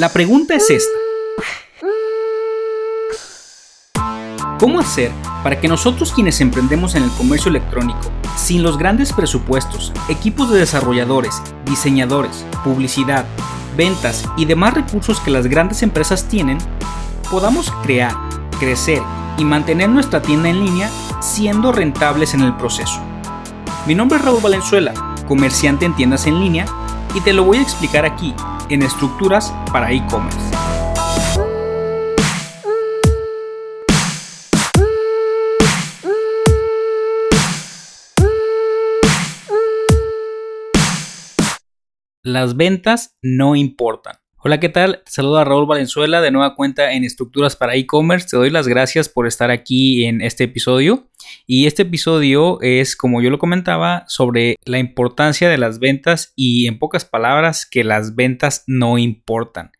La pregunta es esta. ¿Cómo hacer para que nosotros quienes emprendemos en el comercio electrónico, sin los grandes presupuestos, equipos de desarrolladores, diseñadores, publicidad, ventas y demás recursos que las grandes empresas tienen, podamos crear, crecer y mantener nuestra tienda en línea siendo rentables en el proceso? Mi nombre es Raúl Valenzuela, comerciante en tiendas en línea, y te lo voy a explicar aquí, en estructuras para e-commerce. Las ventas no importan. Hola, ¿qué tal? Te saluda Raúl Valenzuela de nueva cuenta en Estructuras para e-commerce. Te doy las gracias por estar aquí en este episodio. Y este episodio es, como yo lo comentaba, sobre la importancia de las ventas y en pocas palabras que las ventas no importan.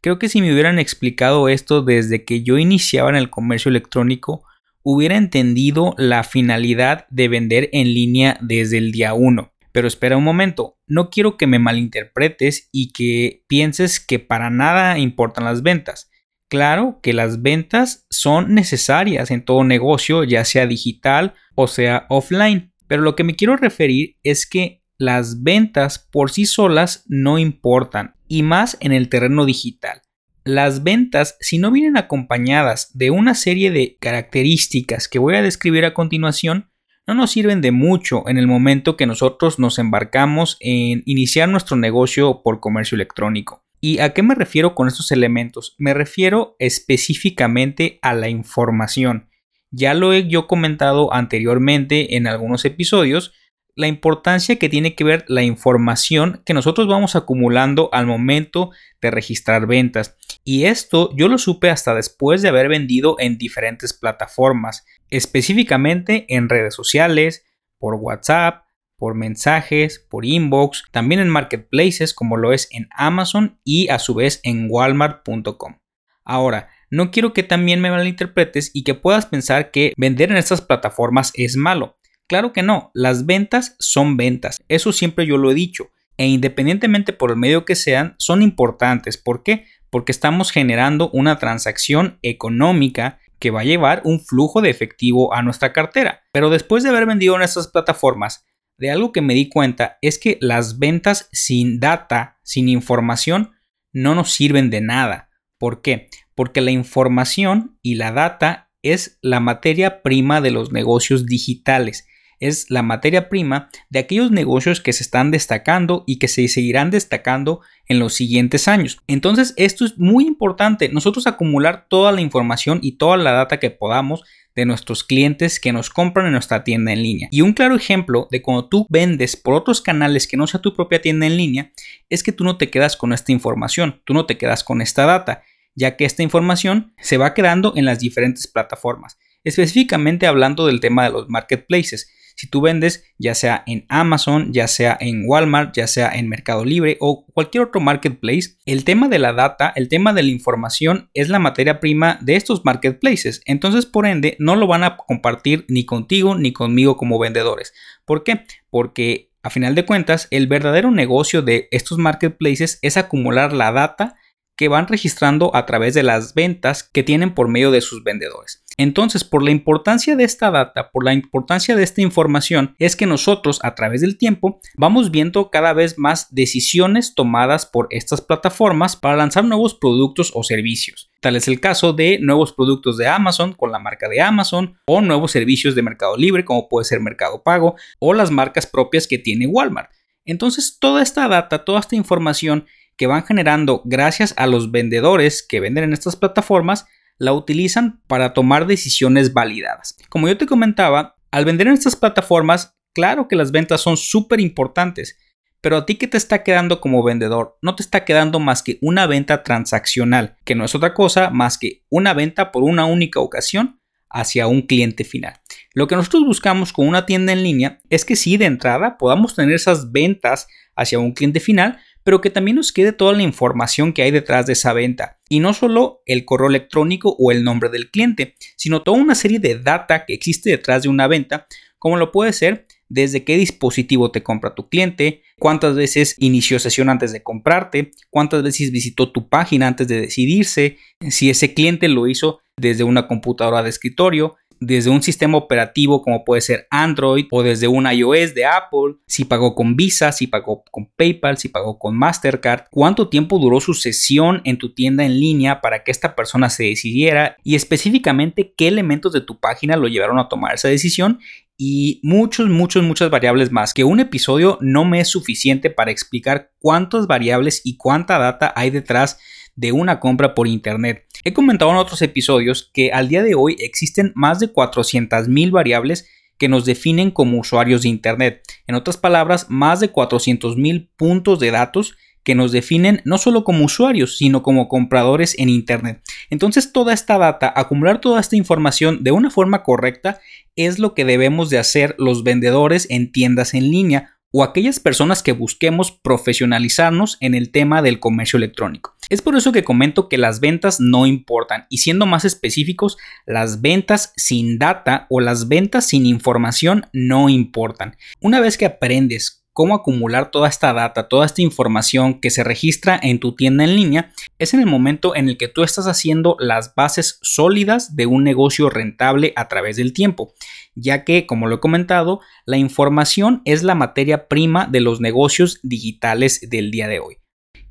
Creo que si me hubieran explicado esto desde que yo iniciaba en el comercio electrónico, hubiera entendido la finalidad de vender en línea desde el día 1. Pero espera un momento, no quiero que me malinterpretes y que pienses que para nada importan las ventas. Claro que las ventas son necesarias en todo negocio, ya sea digital o sea offline, pero lo que me quiero referir es que las ventas por sí solas no importan, y más en el terreno digital. Las ventas, si no vienen acompañadas de una serie de características que voy a describir a continuación, no nos sirven de mucho en el momento que nosotros nos embarcamos en iniciar nuestro negocio por comercio electrónico. ¿Y a qué me refiero con estos elementos? Me refiero específicamente a la información. Ya lo he yo comentado anteriormente en algunos episodios, la importancia que tiene que ver la información que nosotros vamos acumulando al momento de registrar ventas. Y esto yo lo supe hasta después de haber vendido en diferentes plataformas, específicamente en redes sociales, por WhatsApp, por mensajes, por inbox, también en marketplaces como lo es en Amazon y a su vez en walmart.com. Ahora, no quiero que también me malinterpretes y que puedas pensar que vender en estas plataformas es malo. Claro que no, las ventas son ventas, eso siempre yo lo he dicho, e independientemente por el medio que sean, son importantes. ¿Por qué? Porque estamos generando una transacción económica que va a llevar un flujo de efectivo a nuestra cartera. Pero después de haber vendido en estas plataformas, de algo que me di cuenta es que las ventas sin data, sin información, no nos sirven de nada. ¿Por qué? Porque la información y la data es la materia prima de los negocios digitales es la materia prima de aquellos negocios que se están destacando y que se seguirán destacando en los siguientes años. Entonces, esto es muy importante, nosotros acumular toda la información y toda la data que podamos de nuestros clientes que nos compran en nuestra tienda en línea. Y un claro ejemplo de cuando tú vendes por otros canales que no sea tu propia tienda en línea es que tú no te quedas con esta información, tú no te quedas con esta data, ya que esta información se va quedando en las diferentes plataformas. Específicamente hablando del tema de los marketplaces. Si tú vendes ya sea en Amazon, ya sea en Walmart, ya sea en Mercado Libre o cualquier otro marketplace, el tema de la data, el tema de la información es la materia prima de estos marketplaces. Entonces, por ende, no lo van a compartir ni contigo ni conmigo como vendedores. ¿Por qué? Porque a final de cuentas, el verdadero negocio de estos marketplaces es acumular la data que van registrando a través de las ventas que tienen por medio de sus vendedores. Entonces, por la importancia de esta data, por la importancia de esta información, es que nosotros a través del tiempo vamos viendo cada vez más decisiones tomadas por estas plataformas para lanzar nuevos productos o servicios. Tal es el caso de nuevos productos de Amazon con la marca de Amazon o nuevos servicios de Mercado Libre como puede ser Mercado Pago o las marcas propias que tiene Walmart. Entonces, toda esta data, toda esta información que van generando gracias a los vendedores que venden en estas plataformas la utilizan para tomar decisiones validadas. Como yo te comentaba, al vender en estas plataformas, claro que las ventas son súper importantes, pero a ti que te está quedando como vendedor, no te está quedando más que una venta transaccional, que no es otra cosa más que una venta por una única ocasión hacia un cliente final. Lo que nosotros buscamos con una tienda en línea es que si de entrada podamos tener esas ventas hacia un cliente final, pero que también nos quede toda la información que hay detrás de esa venta. Y no solo el correo electrónico o el nombre del cliente, sino toda una serie de data que existe detrás de una venta, como lo puede ser desde qué dispositivo te compra tu cliente, cuántas veces inició sesión antes de comprarte, cuántas veces visitó tu página antes de decidirse, si ese cliente lo hizo desde una computadora de escritorio, desde un sistema operativo como puede ser Android o desde un iOS de Apple, si pagó con Visa, si pagó con PayPal, si pagó con Mastercard, cuánto tiempo duró su sesión en tu tienda en línea para que esta persona se decidiera y específicamente qué elementos de tu página lo llevaron a tomar esa decisión y muchos, muchos, muchas variables más, que un episodio no me es suficiente para explicar cuántas variables y cuánta data hay detrás de una compra por Internet. He comentado en otros episodios que al día de hoy existen más de 400.000 variables que nos definen como usuarios de Internet. En otras palabras, más de 400.000 puntos de datos que nos definen no solo como usuarios, sino como compradores en Internet. Entonces toda esta data, acumular toda esta información de una forma correcta, es lo que debemos de hacer los vendedores en tiendas en línea o aquellas personas que busquemos profesionalizarnos en el tema del comercio electrónico. Es por eso que comento que las ventas no importan y siendo más específicos, las ventas sin data o las ventas sin información no importan. Una vez que aprendes cómo acumular toda esta data, toda esta información que se registra en tu tienda en línea, es en el momento en el que tú estás haciendo las bases sólidas de un negocio rentable a través del tiempo ya que, como lo he comentado, la información es la materia prima de los negocios digitales del día de hoy.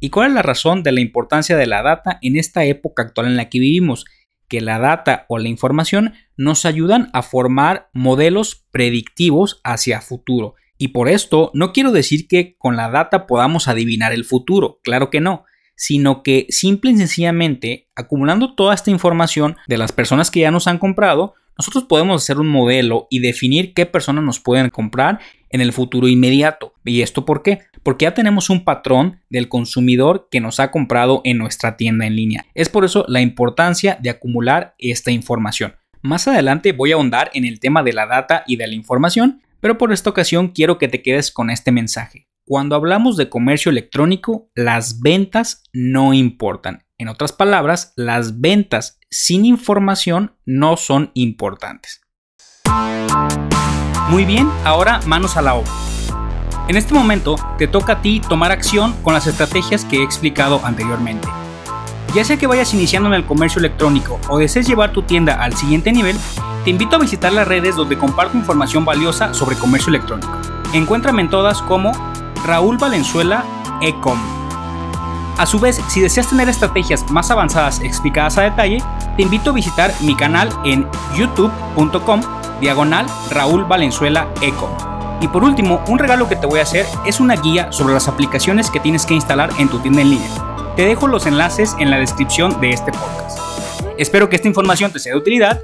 ¿Y cuál es la razón de la importancia de la data en esta época actual en la que vivimos? Que la data o la información nos ayudan a formar modelos predictivos hacia futuro. Y por esto no quiero decir que con la data podamos adivinar el futuro, claro que no, sino que simple y sencillamente acumulando toda esta información de las personas que ya nos han comprado, nosotros podemos hacer un modelo y definir qué personas nos pueden comprar en el futuro inmediato. ¿Y esto por qué? Porque ya tenemos un patrón del consumidor que nos ha comprado en nuestra tienda en línea. Es por eso la importancia de acumular esta información. Más adelante voy a ahondar en el tema de la data y de la información, pero por esta ocasión quiero que te quedes con este mensaje. Cuando hablamos de comercio electrónico, las ventas no importan. En otras palabras, las ventas sin información no son importantes. Muy bien, ahora manos a la obra. En este momento te toca a ti tomar acción con las estrategias que he explicado anteriormente. Ya sea que vayas iniciando en el comercio electrónico o desees llevar tu tienda al siguiente nivel, te invito a visitar las redes donde comparto información valiosa sobre comercio electrónico. Encuéntrame en todas como Raúl Valenzuela Ecom. A su vez, si deseas tener estrategias más avanzadas explicadas a detalle, te invito a visitar mi canal en youtube.com diagonal Raúl Valenzuela Eco. Y por último, un regalo que te voy a hacer es una guía sobre las aplicaciones que tienes que instalar en tu tienda en línea. Te dejo los enlaces en la descripción de este podcast. Espero que esta información te sea de utilidad